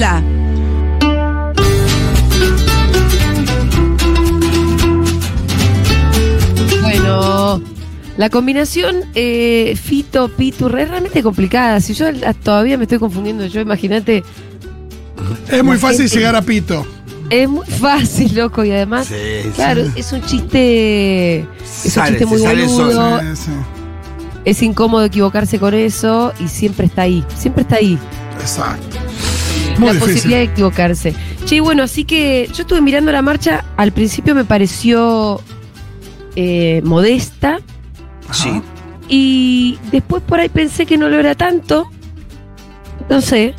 Hola. Bueno, la combinación eh, Fito, Pitu, es realmente complicada. Si yo la- todavía me estoy confundiendo, yo imagínate, Es muy fácil gente- llegar a Pito. es muy fácil, loco, y además, Sí, claro, sí. es un chiste, es un chiste muy boludo, solo. Sí, sí, es incómodo equivocarse con eso y siempre está ahí, siempre está ahí. exacto. Muy la difícil. posibilidad de equivocarse. Che, y bueno, así que yo estuve mirando la marcha, al principio me pareció eh, modesta Sí. y después por ahí pensé que no lo era tanto, no sé.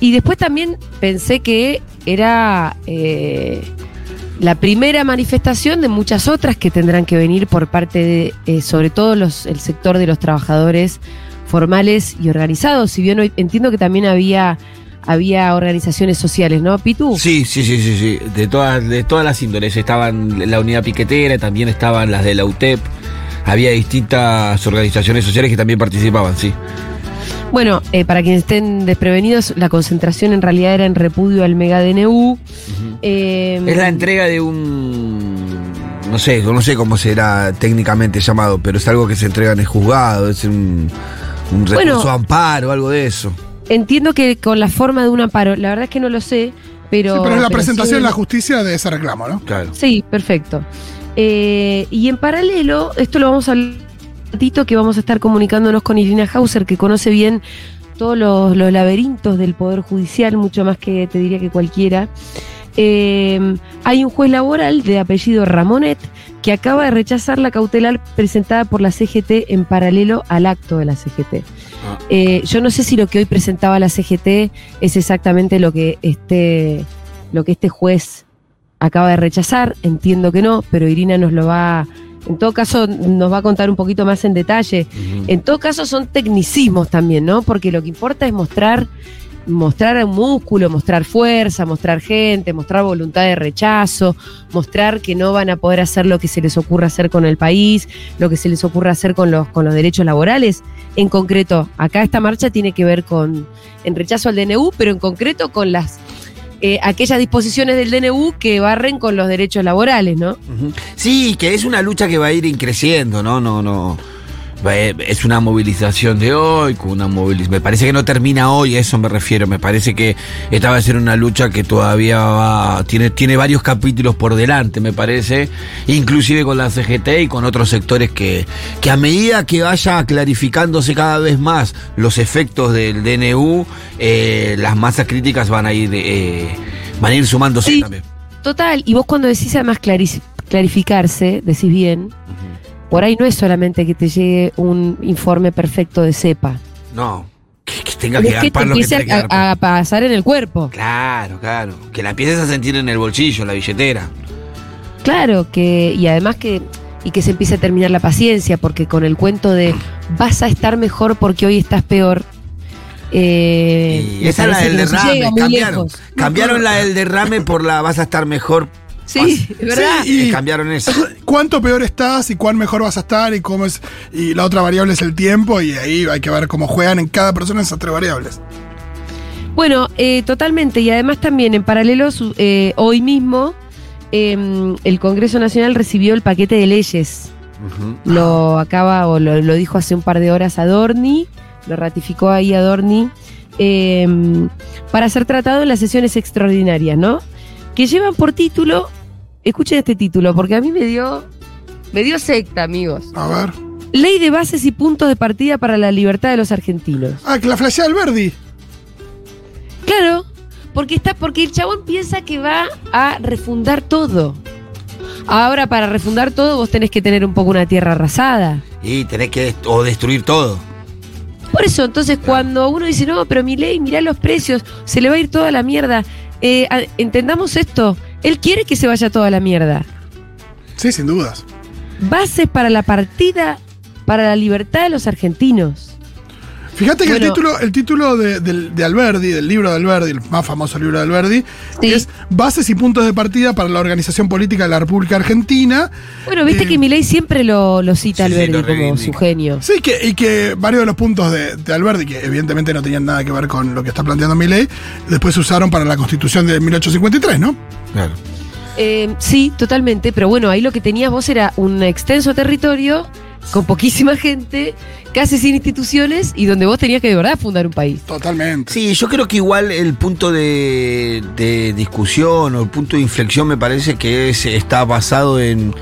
Y después también pensé que era eh, la primera manifestación de muchas otras que tendrán que venir por parte de, eh, sobre todo los, el sector de los trabajadores formales y organizados. Si bien hoy entiendo que también había, había organizaciones sociales, ¿no, Pitu? Sí, sí, sí, sí, sí. De todas, de todas las índoles. Estaban la unidad piquetera, también estaban las de la UTEP. Había distintas organizaciones sociales que también participaban, sí. Bueno, eh, para quienes estén desprevenidos, la concentración en realidad era en repudio al mega DNU. Eh, Es la entrega de un. No sé, no sé cómo será técnicamente llamado, pero es algo que se entrega en el juzgado, es un, un recurso Bueno. amparo, algo de eso. Entiendo que con la forma de un amparo, la verdad es que no lo sé, pero. Sí, pero es la pero presentación sí- en la justicia de ese reclamo, ¿no? Claro. Sí, perfecto. Eh, y en paralelo, esto lo vamos a hablar un ratito que vamos a estar comunicándonos con Irina Hauser, que conoce bien todos los, los laberintos del Poder Judicial, mucho más que te diría que cualquiera. Eh, hay un juez laboral de apellido Ramonet que acaba de rechazar la cautelar presentada por la CGT en paralelo al acto de la CGT. Eh, yo no sé si lo que hoy presentaba la CGT es exactamente lo que este, lo que este juez acaba de rechazar, entiendo que no, pero Irina nos lo va, en todo caso nos va a contar un poquito más en detalle. En todo caso son tecnicismos también, ¿no? Porque lo que importa es mostrar mostrar un músculo, mostrar fuerza, mostrar gente, mostrar voluntad de rechazo, mostrar que no van a poder hacer lo que se les ocurra hacer con el país, lo que se les ocurra hacer con los, con los derechos laborales. En concreto, acá esta marcha tiene que ver con, en rechazo al DNU, pero en concreto con las eh, aquellas disposiciones del DNU que barren con los derechos laborales, ¿no? Sí, que es una lucha que va a ir creciendo, ¿no? No, no. Es una movilización de hoy, con una movilización. Me parece que no termina hoy, a eso me refiero. Me parece que esta va a ser una lucha que todavía va, tiene, tiene varios capítulos por delante, me parece. Inclusive con la CGT y con otros sectores que, que a medida que vaya clarificándose cada vez más los efectos del DNU, eh, las masas críticas van a ir, eh, van a ir sumándose Sí. también. Total, y vos cuando decís además clarificarse, decís bien, por ahí no es solamente que te llegue un informe perfecto de cepa. No, que, que tenga Es que te lo que que garpar. a, a pasar en el cuerpo. Claro, claro. Que la empieces a sentir en el bolsillo, la billetera. Claro, que, y además que, y que se empiece a terminar la paciencia, porque con el cuento de vas a estar mejor porque hoy estás peor. eh, y esa es la del derrame. Cambiaron, cambiaron la del derrame por la vas a estar mejor. Sí, es verdad. Sí, Eh, y cambiaron eso. cuánto peor estás y cuán mejor vas a estar y cómo es. Y la otra variable es el tiempo, y ahí hay que ver cómo juegan en cada persona esas tres variables. Bueno, eh, totalmente. Y además también en paralelo, eh, hoy mismo eh, el Congreso Nacional recibió el paquete de leyes. Lo acaba, o lo, lo dijo hace un par de horas Adorni, lo ratificó ahí Adorni, eh, para ser tratado en las sesiones extraordinarias, ¿no? Que llevan por título, escuchen este título, porque a mí me dio, me dio secta, amigos. A ver. Ley de bases y puntos de partida para la libertad de los argentinos. Ah, que la flashea Alberdi. Claro, porque está, porque el chabón piensa que va a refundar todo. Ahora, para refundar todo, vos tenés que tener un poco una tierra arrasada. Y tenés que dest- o destruir todo. Por eso, entonces, cuando uno dice, no, pero mi ley, mirá los precios, se le va a ir toda la mierda. Eh, entendamos esto. Él quiere que se vaya toda la mierda. Sí, sin dudas. Bases para la partida, para la libertad de los argentinos. Fíjate que el título, el título de, del- de Alberdi, del libro de Alberdi, el más famoso libro de Alberdi, Sí. es Bases y puntos de partida para la organización política de la República Argentina. Bueno, viste Eh, que Milei siempre lo, lo cita Sí, sí, Alberdi lo como su genio. Sí, que, y que varios de los puntos de, de Alberti, que evidentemente no tenían nada que ver con lo que está planteando Milei, después se usaron para la constitución de 1853, ¿no? Claro. Eh, sí, totalmente, pero bueno, ahí lo que tenías vos era un extenso territorio con poquísima gente, casi sin instituciones y donde vos tenías que de verdad fundar un país. Totalmente. Sí, yo creo que igual el punto de, de discusión o el punto de inflexión me parece que es, está basado en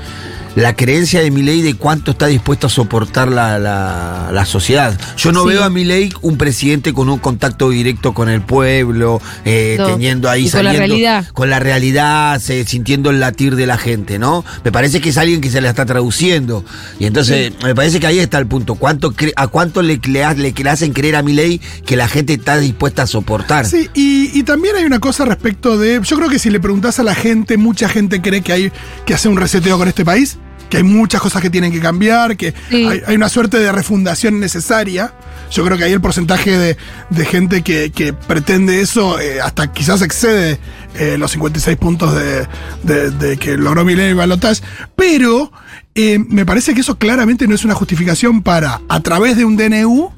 la creencia de Milei de cuánto está dispuesto a soportar la, la- la sociedad. Yo no Sí. veo a Milei un presidente con un contacto directo con el pueblo, eh, No, teniendo ahí y con la saliendo realidad. con la realidad, se- sintiendo el latir de la gente, ¿no? Me parece que es alguien que se la está traduciendo. Y entonces, me parece que ahí está el punto. ¿Cuánto cre- ¿A cuánto le, le, le- le hacen creer a Milei que la gente está dispuesta a soportar? Sí, y, y también hay una cosa respecto de. Yo creo que si le preguntás a la gente, mucha gente cree que hay que hacer un reseteo con este país, que hay muchas cosas que tienen que cambiar, que Sí. hay, hay una suerte de refundación necesaria. Yo creo que ahí el porcentaje de, de gente que, que pretende eso eh, hasta quizás excede eh, los 56 puntos de, de- de que logró Milei y Balotage. Pero eh, me parece que eso claramente no es una justificación para, a través de un DNU,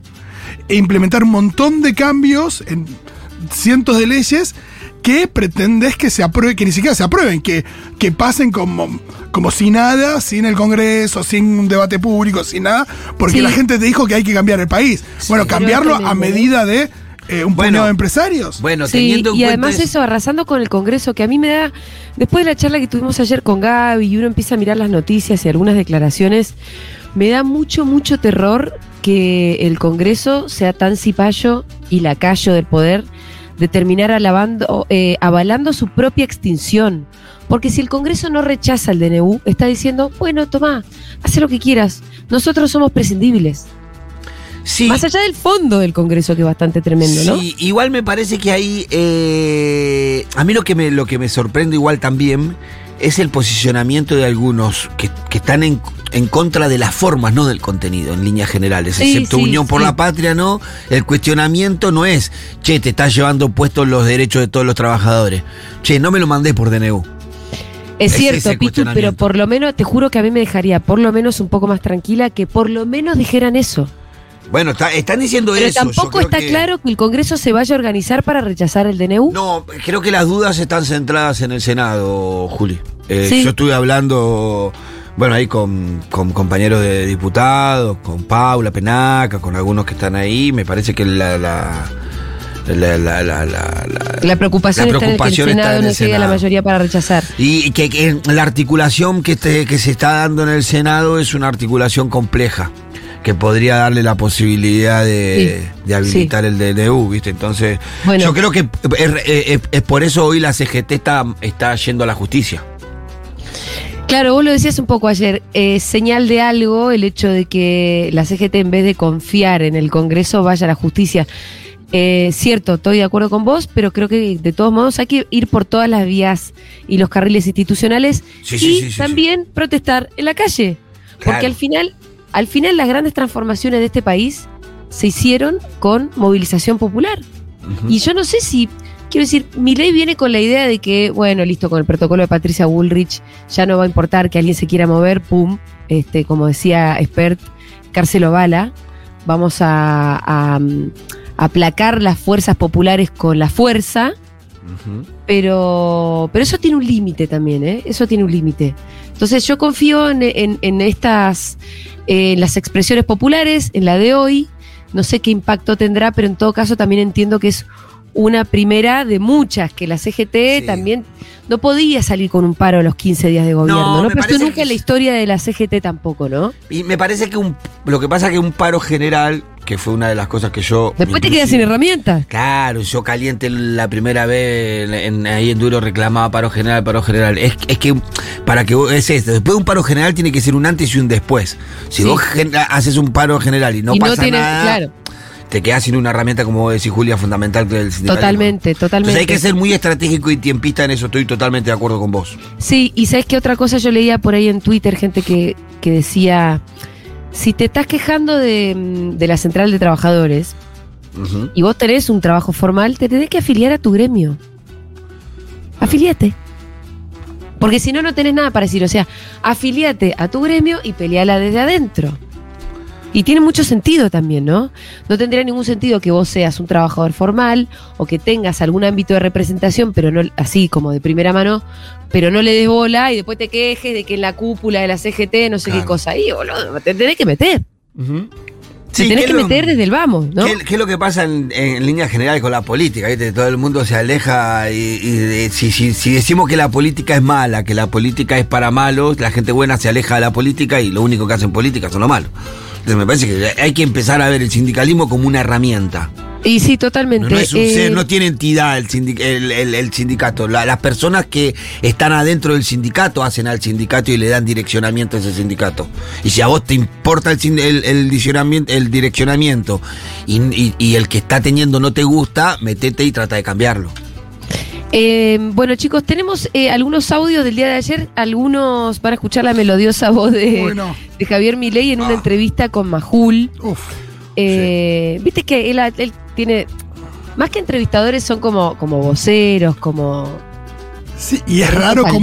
implementar un montón de cambios en cientos de leyes que pretendes que se aprueben, que ni siquiera se aprueben, que, que pasen como, como si nada, sin el Congreso, sin un debate público, sin nada, porque Sí. la gente te dijo que hay que cambiar el país. bueno, cambiarlo a tremendo, medida de eh, un Bueno. puñado de empresarios. Bueno, Sí, teniendo en y cuenta además eso- eso, arrasando con el Congreso, que a mí me da, después de la charla que tuvimos ayer con Gaby y uno empieza a mirar las noticias y algunas declaraciones, me da mucho, mucho terror que el Congreso sea tan cipayo y lacayo del poder de terminar alabando, eh, avalando su propia extinción. Porque si el Congreso no rechaza el DNU, está diciendo, bueno, tomá, haz lo que quieras, nosotros somos prescindibles. Sí, Más allá del fondo del Congreso, que es bastante tremendo, ¿no? Sí, igual me parece que ahí. eh, a mí lo que, me, lo que me sorprende igual también es el posicionamiento de algunos que, que están en, en contra de las formas, no del contenido, en líneas generales. Sí, Excepto sí, Unión por sí. la Patria, ¿no? El cuestionamiento no es, che, te estás llevando puestos los derechos de todos los trabajadores. Che, no me lo mandé por DNU. Es Es cierto, cuestionamiento. pero por lo menos, te juro que a mí me dejaría por lo menos un poco más tranquila que por lo menos dijeran eso. Bueno, está- están diciendo Pero eso. yo tampoco está que- claro que el Congreso se vaya a organizar para rechazar el DNU. No, creo que las dudas están centradas en el Senado, Juli. Eh, Sí. Yo estuve hablando, bueno, ahí con, con compañeros de diputados, con Paula Penaca, con algunos que están ahí. Me parece que la... la la, la, la, la- la- La preocupación, está preocupación en el que el Senado en no llegue a la mayoría para rechazar. Y que, que la articulación que, este- que se está dando en el Senado es una articulación compleja, que podría darle la posibilidad de, Sí, de habilitar el DNU, ¿viste? Entonces, Bueno. yo creo que es, es- es por eso hoy la CGT está, está yendo a la justicia. Claro, vos lo decías un poco ayer, eh, señal de algo el hecho de que la CGT en vez de confiar en el Congreso vaya a la justicia. Eh, cierto, estoy de acuerdo con vos, pero creo que de todos modos hay que ir por todas las vías y los carriles institucionales Sí, y también protestar en la calle. Porque al final, al final las grandes transformaciones de este país se hicieron con movilización popular. Y yo no sé si, quiero decir, mi ley viene con la idea de que, bueno, listo, con el protocolo de Patricia Bullrich ya no va a importar que alguien se quiera mover, pum, este, como decía Expert, cárcel o bala, vamos a, a, mm, aplacar las fuerzas populares con la fuerza, pero, pero eso tiene un límite también, ¿eh? Eso tiene un límite. Entonces yo confío en, estas, en las expresiones populares, en la de hoy. No sé qué impacto tendrá, pero en todo caso también entiendo que es una primera de muchas, que la CGT Sí. también no podía salir con un paro a los 15 días de gobierno. No, No, pero nunca que en la es- historia de la CGT tampoco, ¿no? Y me parece que un, lo que pasa que un paro general, que fue una de las cosas que yo... Después te quedas sin herramientas. Claro, yo caliente la primera vez en- ahí en Duro reclamaba paro general, paro general. Es, es que para que vos, es esto, después de un paro general tiene que ser un antes y un después. Si Sí. vos haces un paro general y no y pasa no tienes, nada, claro, te quedás sin una herramienta, como vos decís, Julia, fundamental que el totalmente, totalmente. Entonces hay que ser muy estratégico y tiempista en eso, estoy totalmente de acuerdo con vos. Sí, y sabes qué otra cosa yo leía por ahí en Twitter, gente que, que decía, si te estás quejando de, mm, de la central de trabajadores, y vos tenés un trabajo formal, te tenés que afiliar a tu gremio. Afiliate. Porque si no, no tenés nada para decir. O sea, afiliate a tu gremio y peleala desde adentro. Y tiene mucho sentido también, ¿no? No tendría ningún sentido que vos seas un trabajador formal o que tengas algún ámbito de representación, pero no así como de primera mano, pero no le des bola y después te quejes de que en la cúpula de la CGT no sé qué cosa ahí, boludo. Te tenés que meter. Ujú. te Sí, tenés ¿qué que es lo- meter desde el vamos, ¿no? ¿Qué, qué es lo que pasa en, en líneas generales con la política? ¿viste? Todo el mundo se aleja y, y de- si, si- si decimos que la política es mala, que la política es para malos, la gente buena se aleja de la política y lo único que hacen política son los malos. Entonces me parece que hay que empezar a ver el sindicalismo como una herramienta. Y sí, totalmente. no es un Eh, ser, no tiene entidad el, sindic- el- el- el sindicato. La- las personas que están adentro del sindicato hacen al sindicato y le dan direccionamiento a ese sindicato. Y si a vos te importa el, direccionamiento, el direccionamiento y, y- y el que está teniendo no te gusta, metete y trata de cambiarlo. Eh, bueno, chicos, tenemos eh, algunos audios del día de ayer, algunos para escuchar la melodiosa voz de, Bueno. de Javier Milei en una Ah. entrevista con Majul. Uf. Eh, Viste que él, él tiene, más que entrevistadores, son como, como voceros, como... Sí, y es raro como.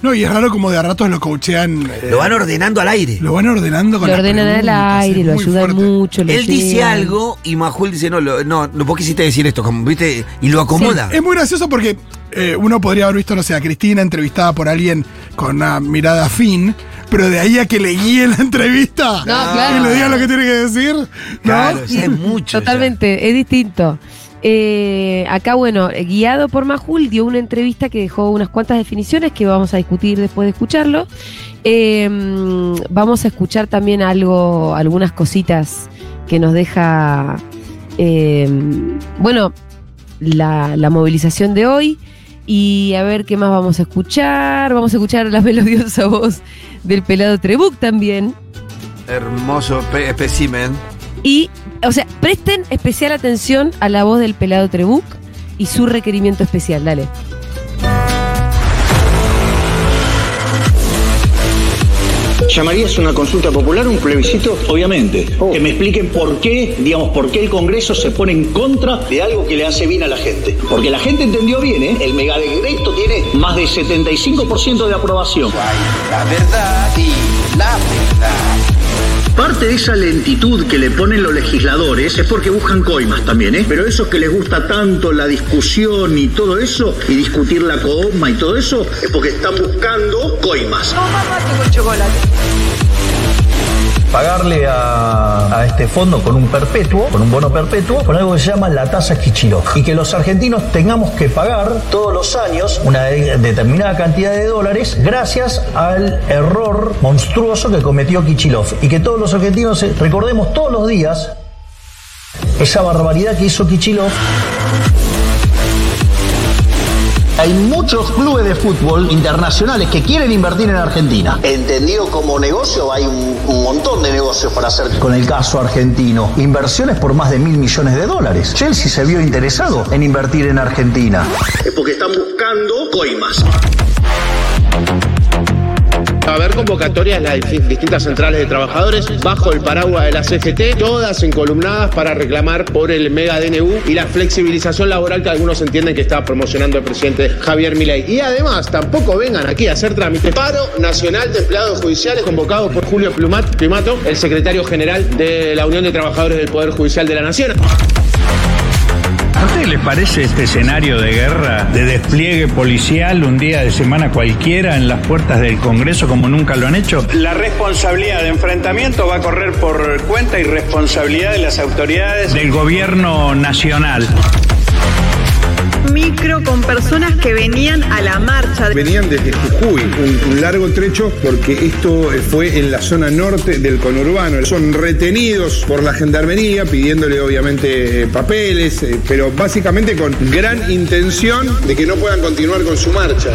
No, y es raro como de a ratos lo coachean. eh, Lo van ordenando al aire. lo van ordenando con Lo ordenan al aire, lo ayudan fuerte. mucho. lo Él dice algo y Majul dice, no, lo- no, no, vos quisiste decir esto, como, ¿viste? Y lo acomoda. Es muy gracioso porque eh, uno podría haber visto, no sé, a Cristina entrevistada por alguien con una mirada afín, pero de ahí a que le guíe la entrevista No, claro. y le diga lo que tiene que decir, ¿no? Claro, ya es mucho. ya. Totalmente, es distinto. Eh, acá, bueno, guiado por Majul, dio una entrevista que dejó unas cuantas definiciones que vamos a discutir después de escucharlo. Eh, mm, vamos a escuchar también algo, algunas cositas que nos deja, eh, bueno, la, la movilización de hoy. Y a ver qué más vamos a escuchar. Vamos a escuchar la melodiosa voz del pelado Trebuc también. Hermoso espécimen. Y, o sea, presten especial atención a la voz del pelado Trebuc y su requerimiento especial. Dale. ¿Llamarías una consulta popular un plebiscito? Obviamente. Que me expliquen por qué, digamos, por qué el Congreso se pone en contra de algo que le hace bien a la gente. Porque la gente entendió bien, ¿eh? El megadecreto tiene más de 75% de aprobación. La verdad y la verdad. Parte de esa lentitud que le ponen los legisladores es porque buscan coimas también, ¿eh? Pero esos que les gusta tanto la discusión y todo eso, y discutir la coma y todo eso, es porque están buscando coimas. Pagarle a, este fondo con un perpetuo, con un bono perpetuo, con algo que se llama la tasa Kichilov. Y que los argentinos tengamos que pagar todos los años una de- determinada cantidad de dólares gracias al error monstruoso que cometió Kichilov. Y que todos los argentinos eh, recordemos todos los días esa barbaridad que hizo Kichilov. Hay muchos clubes de fútbol internacionales que quieren invertir en Argentina. Entendido como negocio, hay un, un montón de negocios para hacer. Con el caso argentino, inversiones por más de mil millones de dólares. Chelsea se vio interesado en invertir en Argentina. Es porque están buscando coimas. Va a haber convocatorias en las distintas centrales de trabajadores bajo el paraguas de la CGT, todas encolumnadas para reclamar por el mega DNU y la flexibilización laboral que algunos entienden que está promocionando el presidente Javier Milei. Y además, tampoco vengan aquí a hacer trámites. Paro Nacional de Empleados Judiciales convocado por Julio Plumat- Primato, el secretario general de la Unión de Trabajadores del Poder Judicial de la Nación. ¿A ustedes les parece este escenario de guerra, de despliegue policial un día de semana cualquiera en las puertas del Congreso como nunca lo han hecho? La responsabilidad de enfrentamiento va a correr por cuenta y responsabilidad de las autoridades del gobierno nacional. Micro con personas que venían a la marcha. Venían desde Jujuy, un, largo trecho, porque esto eh, fue en la zona norte del conurbano. Son retenidos por la gendarmería, pidiéndole obviamente eh, papeles, eh, pero básicamente con gran intención de que no puedan continuar con su marcha.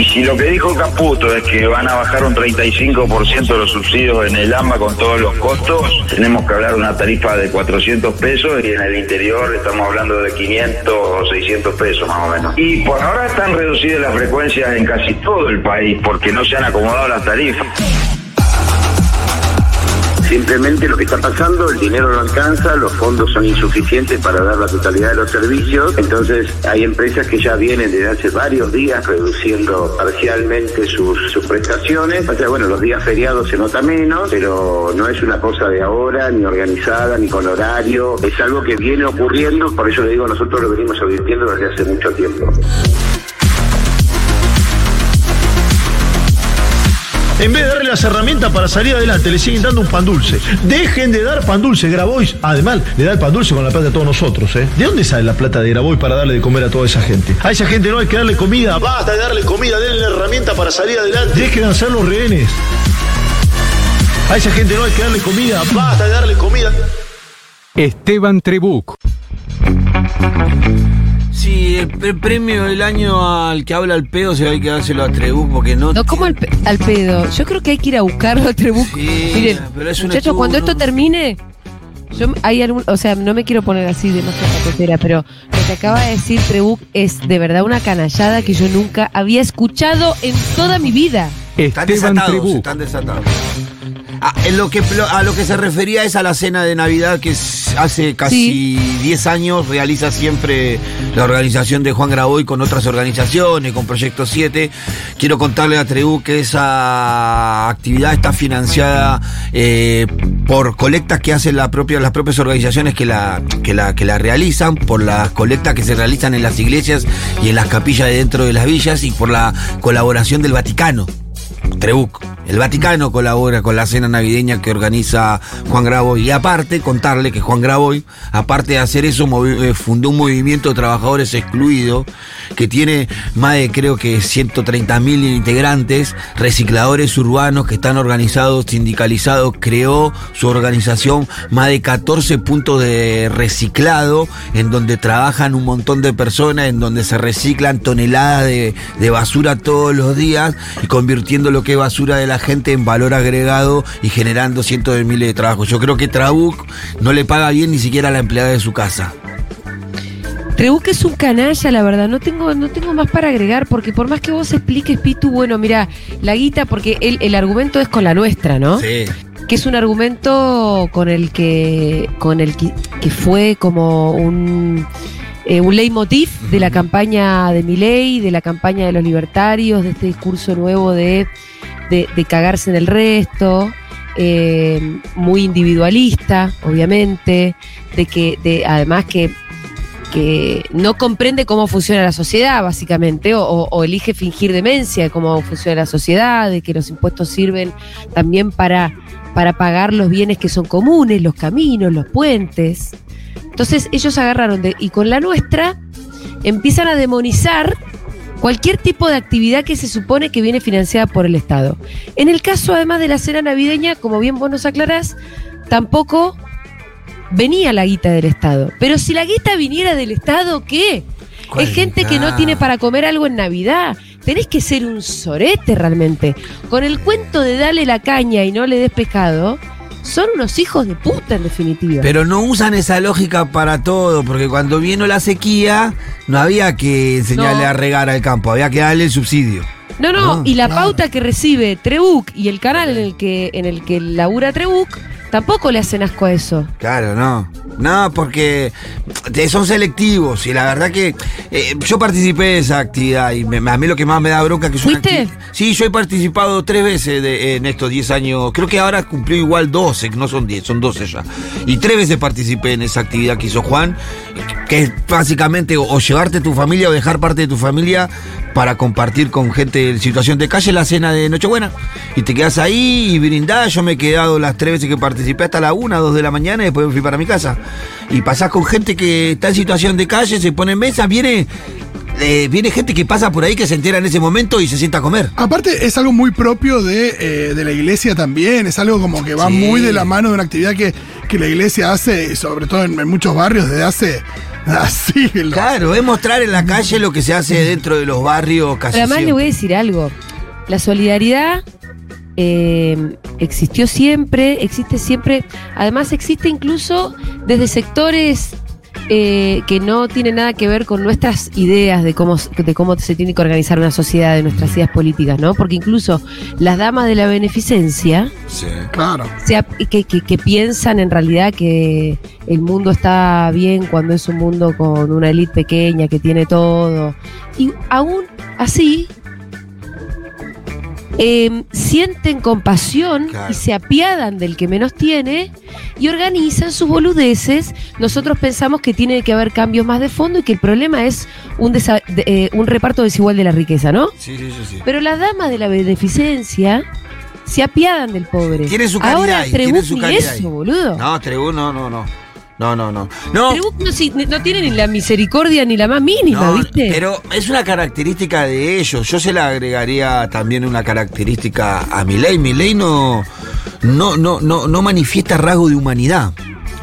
Y si lo que dijo Caputo es que van a bajar un 35% de los subsidios en el AMBA con todos los costos, tenemos que hablar de una tarifa de 400 pesos y en el interior estamos hablando de 500 o 600 pesos más o menos. Y por ahora están reducidas las frecuencias en casi todo el país porque no se han acomodado las tarifas. Simplemente lo que está pasando, el dinero no alcanza, los fondos son insuficientes para dar la totalidad de los servicios, entonces hay empresas que ya vienen desde hace varios días reduciendo parcialmente sus, prestaciones. O bueno, los días feriados se nota menos, pero no es una cosa de ahora, ni organizada, ni con horario. Es algo que viene ocurriendo, por eso le digo, nosotros lo venimos advirtiendo desde hace mucho tiempo. En vez de darle las herramientas para salir adelante, le siguen dando un pan dulce. Dejen de dar pan dulce. Grabois, además, le da el pan dulce con la plata de todos nosotros. ¿eh? ¿De dónde sale la plata de Grabois para darle de comer a toda esa gente? A esa gente no hay que darle comida. Basta de darle comida, denle la herramienta para salir adelante. Dejen de hacer los rehenes. A esa gente no hay que darle comida. Basta de darle comida. Esteban Trebuc. Sí, el, el premio del año al que habla al pedo se hay que dárselo a Trebuc porque no. No, como al, pe- al pedo. Yo creo que hay que ir a buscarlo a Trebuc. Miren, pero es un muchachos, cuando esto termine, yo hay algún, o sea, no me quiero poner así demasiado patotera, pero lo que acaba de decir Trebuc es de verdad una canallada que yo nunca había escuchado en toda mi vida. Están Esteban desatados, Trebuc. están desatados. Ah, en lo que, a lo que se refería es a la cena de Navidad que hace casi 10 años realiza siempre la organización de Juan Graboy con otras organizaciones, con Proyecto 7. Quiero contarle a Trebu que esa actividad está financiada eh, por colectas que hacen la propia, las propias organizaciones que la, que, la, que la realizan, por las colectas que se realizan en las iglesias y en las capillas de dentro de las villas y por la colaboración del Vaticano. Trebuc. El Vaticano colabora con la cena navideña que organiza Juan Graboy. Y aparte, contarle que Juan Graboy, aparte de hacer eso, eh, fundó un movimiento de trabajadores excluidos que tiene más de, creo que, 130 mil integrantes, recicladores urbanos que están organizados, sindicalizados. Creó su organización más de 14 puntos de reciclado, en donde trabajan un montón de personas, en donde se reciclan toneladas de, de basura todos los días y convirtiendo lo que es basura de la gente en valor agregado y generando cientos de miles de trabajos. Yo creo que Trabuc no le paga bien ni siquiera a la empleada de su casa. Trebuc es un canalla, la verdad. No tengo, no tengo más para agregar, porque por más que vos expliques, Pitu, bueno, mira, la guita, porque el, el argumento es con la nuestra, ¿no? Sí. que es un argumento con el que con el que, que fue como un eh, un leitmotiv de la campaña de Milei, de la campaña de los libertarios, de este discurso nuevo de, de, cagarse en el resto, eh, muy individualista, obviamente, de que, de, además que que no comprende cómo funciona la sociedad, básicamente, o elige fingir demencia de cómo funciona la sociedad, de que los impuestos sirven también para, para pagar los bienes que son comunes, los caminos, los puentes. Entonces ellos agarraron de, y con la nuestra empiezan a demonizar cualquier tipo de actividad que se supone que viene financiada por el Estado. En el caso además de la cena navideña, como bien vos nos aclarás, tampoco venía la guita del Estado. Pero si la guita viniera del Estado, ¿qué? ¿Cuál Es gente que no tiene para comer algo en Navidad. Tenés que ser un sorete realmente. Con el cuento de darle la caña y no le des pescado, son unos hijos de puta en definitiva. Pero no usan esa lógica para todo, porque cuando vino la sequía, no había que enseñarle No. a regar al campo, había que darle el subsidio. No, no, Ah, y la claro. pauta que recibe Trebuc y el canal en el que, en el que labura Trebuc, tampoco le hacen asco a eso. Claro, no. No, porque son selectivos y la verdad que eh, yo participé de esa actividad y me- a mí lo que más me da bronca que es una ¿Fuiste? Sí, yo he participado tres veces de- en estos 10 años. Creo que ahora cumplió igual 12, que no son 10, son 12 ya. Y tres veces participé en esa actividad que hizo Juan, que es básicamente o, o llevarte tu familia o dejar parte de tu familia para compartir con gente en situación de calle la cena de Nochebuena. Y te quedas ahí y brindás. Yo me he quedado las tres veces que participé hasta la una, dos de la mañana y después me fui para mi casa. Y pasás con gente que está en situación de calle, se pone en mesa, viene, eh, viene gente que pasa por ahí que se entera en ese momento y se sienta a comer. Aparte, es algo muy propio de, eh, de la iglesia también. Es algo como que va Sí. muy de la mano de una actividad que, que la iglesia hace, sobre todo en, en muchos barrios, desde hace así. Claro, es mostrar en la calle lo que se hace dentro de los barrios casi Pero además le voy a decir algo. La solidaridad eh, existió siempre, existe siempre. Además existe incluso desde sectores eh, que no tiene nada que ver con nuestras ideas de cómo, de cómo se tiene que organizar una sociedad, de nuestras ideas políticas, ¿no? Porque incluso las damas de la beneficencia Sí. Claro. que, que- que piensan en realidad que el mundo está bien cuando es un mundo con una élite pequeña que tiene todo. Y aún así, eh, sienten compasión Claro. y se apiadan del que menos tiene y organizan sus boludeces. Nosotros pensamos que tiene que haber cambios más de fondo y que el problema es un, desa- de- eh, un reparto desigual de la riqueza, ¿no? Sí, sí, sí, sí. Pero las damas de la beneficencia se apiadan del pobre. Tiene su calidad Ahora Trebuch su calidad eso, boludo. No, Trebú, no, no, no. No, no, no. No, Trebuch no, si- no tiene ni la misericordia ni la más mínima, No, ¿viste? Pero es una característica de ellos. Yo se le agregaría también una característica a Milei. Milei no, no, no, no, no manifiesta rasgo de humanidad.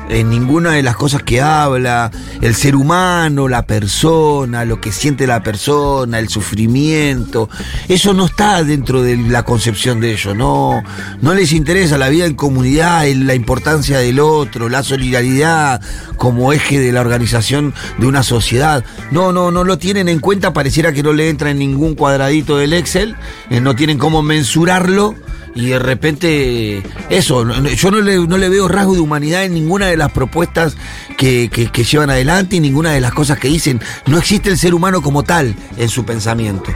En ninguna de las cosas que habla, el ser humano, la persona, lo que siente la persona, el sufrimiento, eso no está dentro de la concepción de ellos, no, no les interesa la vida en comunidad, la importancia del otro, la solidaridad como eje de la organización de una sociedad. No, no, no lo tienen en cuenta, pareciera que no le entra en ningún cuadradito del Excel, eh, no tienen cómo mensurarlo. Y de repente, eso, yo no le, no le veo rasgo de humanidad en ninguna de las propuestas que, que- que llevan adelante y ninguna de las cosas que dicen. No existe el ser humano como tal en su pensamiento.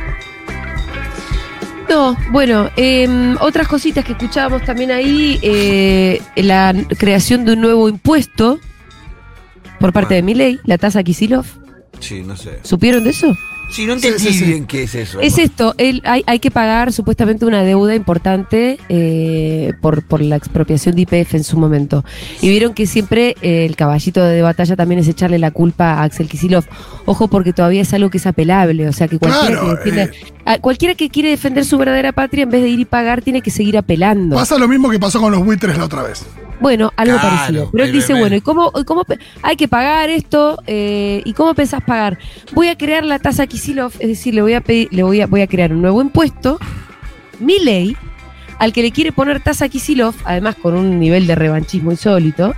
No, bueno, eh, otras cositas que escuchábamos también ahí, eh, la creación de un nuevo impuesto por parte de Milei, la tasa Kisilov. Sí, no sé. ¿Supieron de eso? Sí, no entendí Sí, sí, sí. bien qué es eso. Es esto, el- hay, hay que pagar supuestamente una deuda importante eh, por, por la expropiación de IPF en su momento. Y vieron que siempre eh, el caballito de batalla también es echarle la culpa a Axel Kisilov. Ojo porque todavía es algo que es apelable, o sea que cualquiera, Claro, que, defienda- a- cualquiera que quiere defender su verdadera patria en vez de ir y pagar tiene que seguir apelando. Pasa lo mismo que pasó con los buitres la otra vez. Bueno, algo Claro, parecido. Pero él dice, bueno, ¿y cómo, y cómo pe- hay que pagar esto? eh, ¿Y cómo pensás pagar? Voy a crear la tasa Kisilov, es decir, le voy a pedir, le voy a, voy a crear un nuevo impuesto, mi ley, al que le quiere poner tasa Kisilov, además con un nivel de revanchismo insólito,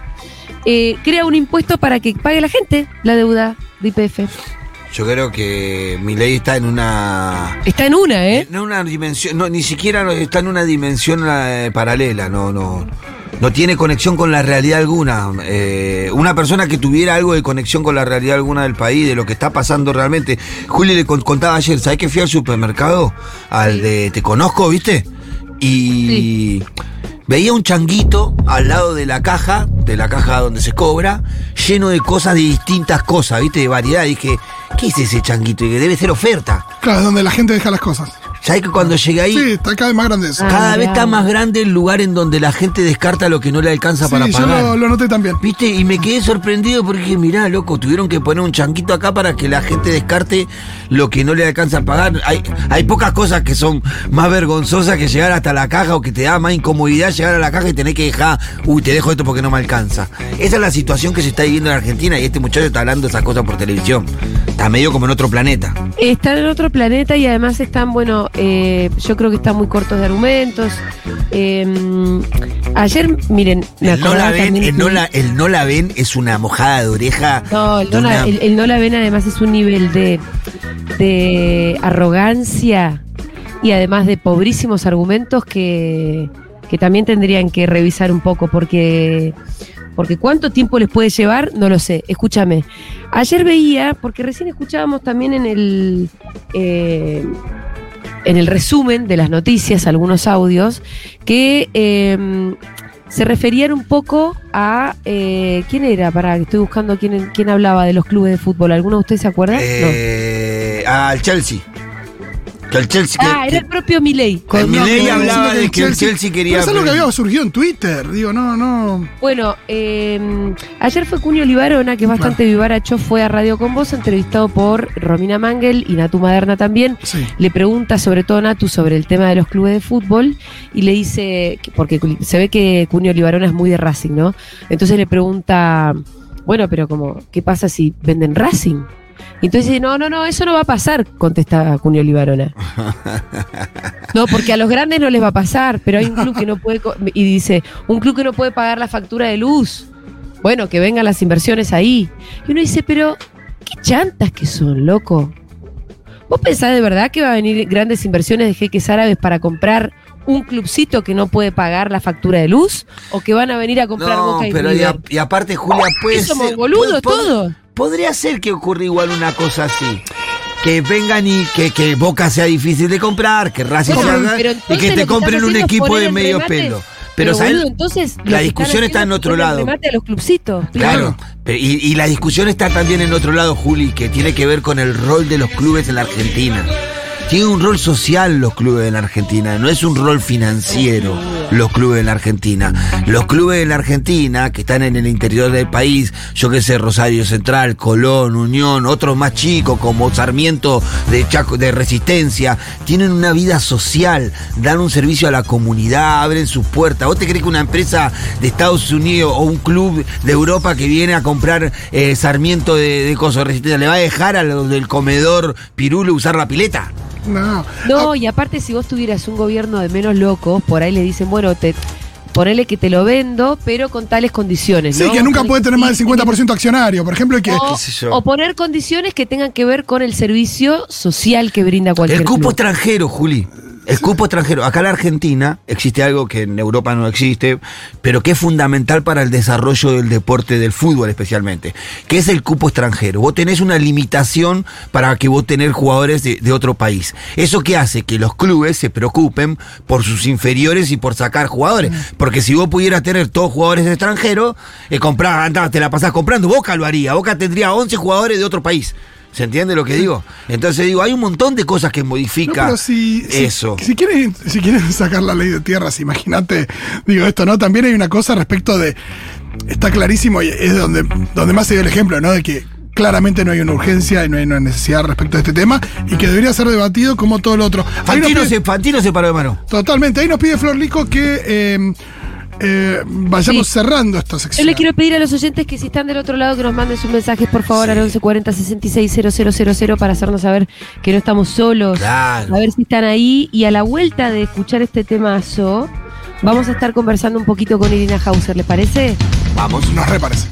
eh, crea un impuesto para que pague la gente la deuda de IPF. Yo creo que mi ley está en una. Está en una, ¿eh? No una dimensión, no, ni siquiera está en una dimensión eh, paralela, no, no. No tiene conexión con la realidad alguna. Eh, una persona que tuviera algo de conexión con la realidad alguna del país, de lo que está pasando realmente. Juli le con- contaba ayer, ¿sabes que fui al supermercado? Al de Te Conozco, ¿viste? Y veía un changuito al lado de la caja, de la caja donde se cobra, lleno de cosas de distintas cosas, ¿viste? De variedad. dije, ¿qué es ese changuito? Y que debe ser oferta. Claro, es donde la gente deja las cosas. ¿Sabes que cuando llegué ahí, Sí, está cada vez más grande eso. cada Ah, vez está más grande el lugar en donde la gente descarta lo que no le alcanza para Sí, yo pagar? lo, lo noté también. ¿Viste? Y me quedé sorprendido porque dije, mirá, loco, tuvieron que poner un chanquito acá para que la gente descarte lo que no le alcanza a pagar. Hay, hay pocas cosas que son más vergonzosas que llegar hasta la caja o que te da más incomodidad llegar a la caja y tener que dejar, uy, te dejo esto porque no me alcanza. Esa es la situación que se está viviendo en Argentina y este muchacho está hablando de esas cosas por televisión. Está medio como en otro planeta. Están en otro planeta y además están, bueno, eh, yo creo que están muy cortos de argumentos. Eh, ayer, miren, me El no, la ven, el, no la, el no la ven es una mojada de oreja. No, la, el no la ven además es un nivel de, de arrogancia y además de pobrísimos argumentos que, que también tendrían que revisar un poco porque, porque cuánto tiempo les puede llevar, no lo sé. Escúchame, ayer veía, porque recién escuchábamos también en el... eh, en el resumen de las noticias, algunos audios, que eh, se referían un poco a. eh, ¿Quién era? Para estoy buscando quién, quién hablaba de los clubes de fútbol. ¿Alguno de ustedes se acuerda? Eh, Al Chelsea. Que el Chelsea. no. Ah, que- era el propio Milei. Con- Milei hablaba de que el Chelsea quería. Pero eso es lo que había surgido en Twitter. Digo, no, no. Bueno, eh, ayer fue Cunio Libarona, que es bastante vivaracho, fue a Radio Con Vos, entrevistado por Romina Mangel y Natu Maderna también. Sí. Le pregunta sobre todo Natu sobre el tema de los clubes de fútbol y le dice, que- porque se ve que Cunio Libarona es muy de Racing, ¿no? Entonces le pregunta, bueno, pero como, ¿qué pasa si venden Racing? Y entonces dice, no, no, no, eso no va a pasar, contesta Cunio Libarona. No, porque a los grandes no les va a pasar, pero hay un club que no puede, y dice, un club que no puede pagar la factura de luz. bueno, que vengan las inversiones ahí. Y uno dice, pero, ¿qué chantas que son, loco? ¿Vos pensás de verdad que va a venir grandes inversiones de jeques árabes para comprar un clubcito que no puede pagar la factura de luz? ¿O que van a venir a comprar No, Boca y pero y, River? a- y aparte, Julia, puede ¿Qué somos ser- boludos puede- pod- todos? Podría ser que ocurra igual una cosa así. Que vengan y que, que Boca sea difícil de comprar, que Racing Bueno, sea pero y que te compren un equipo de medio pelo. Pero, Pero, entonces la discusión está en otro lado. remate a los clubcitos. Claro, pero- y, y la discusión está también en otro lado, Juli, que tiene que ver con el rol de los clubes en la Argentina. Tienen un rol social los clubes en la Argentina, no es un rol financiero los clubes en la Argentina. Los clubes en la Argentina, que están en el interior del país, yo qué sé, Rosario Central, Colón, Unión, otros más chicos como Sarmiento de Chaco, de Resistencia, tienen una vida social, dan un servicio a la comunidad, abren sus puertas. ¿Vos te crees que una empresa de Estados Unidos o un club de Europa que viene a comprar eh, Sarmiento de, de Resistencia le va a dejar a los del comedor Pirulo usar la pileta? No. No, y aparte si vos tuvieras un gobierno de menos locos, por ahí le dicen, bueno, te ponele que te lo vendo, pero con tales condiciones. Sí, ¿no? que nunca puede tener más del sí, 50% accionario, por ejemplo, y que. O, o poner condiciones que tengan que ver con el servicio social que brinda cualquier El cupo club. extranjero, Juli. El cupo extranjero. Acá en la Argentina existe algo que en Europa no existe, pero que es fundamental para el desarrollo del deporte, del fútbol especialmente, que es el cupo extranjero. Vos tenés una limitación para que vos tenés jugadores de, de otro país. ¿Eso qué hace? Que los clubes se preocupen por sus inferiores y por sacar jugadores. Porque si vos pudieras tener todos jugadores extranjeros, eh, comprar, te la pasás comprando, Boca lo haría. Boca tendría 11 jugadores de otro país. ¿Se entiende lo que digo? Entonces digo, hay un montón de cosas que No, modifica pero si, si- eso. Si, quieren, si quieren sacar la ley de tierras, imagínate, digo esto, ¿no? También hay una cosa respecto de. Está clarísimo y es donde, donde más se dio el ejemplo, ¿no? De que claramente no hay una urgencia y no hay una necesidad respecto a este tema y que debería ser debatido como todo lo otro. Fantino pide- se, Fantino se paró de mano. Totalmente. Ahí nos pide Flor Lico que eh, eh, vayamos Sí. cerrando esta Yo sección. le quiero pedir a los oyentes que si están del otro lado que nos manden sus mensajes, por favor, al 1140 660000 para hacernos saber que no estamos solos. Claro. A ver si están ahí. Y a la vuelta de escuchar este temazo, vamos a estar conversando un poquito con Irina Hauser, ¿le parece? Vamos. Nos reparece.